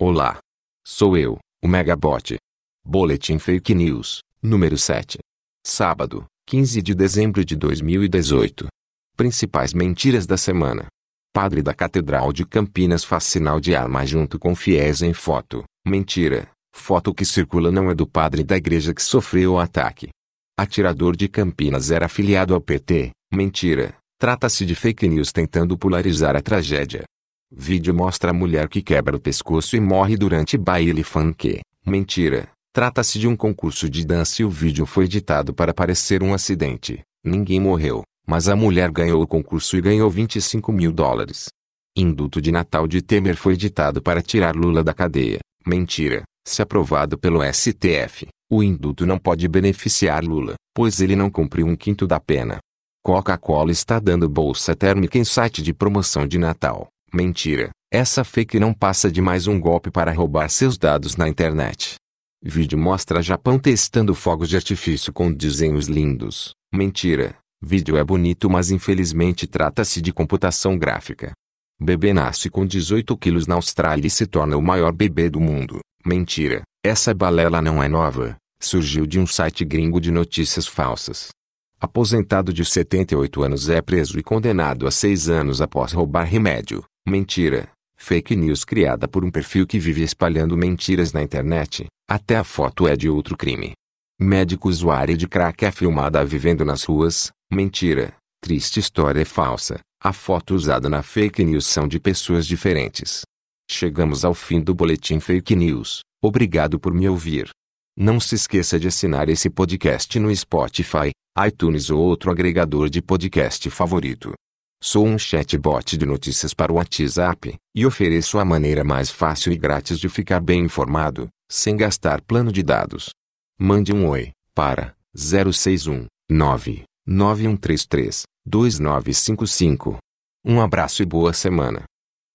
Olá. Sou eu, o Megabot. Boletim Fake News, número 7. Sábado, 15 de dezembro de 2018. Principais mentiras da semana. Padre da Catedral de Campinas faz sinal de arma junto com fiéis em foto. Mentira. Foto que circula não é do padre da igreja que sofreu o ataque. Atirador de Campinas era afiliado ao PT. Mentira. Trata-se de fake news tentando polarizar a tragédia. Vídeo mostra a mulher que quebra o pescoço e morre durante baile funk. Mentira. Trata-se de um concurso de dança e o vídeo foi editado para parecer um acidente. Ninguém morreu, mas a mulher ganhou o concurso e ganhou 25 mil dólares. Induto de Natal de Temer foi editado para tirar Lula da cadeia. Mentira. Se aprovado pelo STF, o induto não pode beneficiar Lula, pois ele não cumpriu um quinto da pena. Coca-Cola está dando bolsa térmica em site de promoção de Natal. Mentira. Essa fake não passa de mais um golpe para roubar seus dados na internet. Vídeo mostra Japão testando fogos de artifício com desenhos lindos. Mentira. Vídeo é bonito mas infelizmente trata-se de computação gráfica. Bebê nasce com 18 quilos na Austrália e se torna o maior bebê do mundo. Mentira. Essa balela não é nova. Surgiu de um site gringo de notícias falsas. Aposentado de 78 anos é preso e condenado a seis anos após roubar remédio. Mentira. Fake news criada por um perfil que vive espalhando mentiras na internet. Até a foto é de outro crime. Médico usuário de crack é filmada vivendo nas ruas. Mentira. Triste história é falsa. A foto usada na fake news são de pessoas diferentes. Chegamos ao fim do boletim Fake News. Obrigado por me ouvir. Não se esqueça de assinar esse podcast no Spotify, iTunes ou outro agregador de podcast favorito. Sou um chatbot de notícias para o WhatsApp e ofereço a maneira mais fácil e grátis de ficar bem informado, sem gastar plano de dados. Mande um oi para 061 99133 2955. Um abraço e boa semana.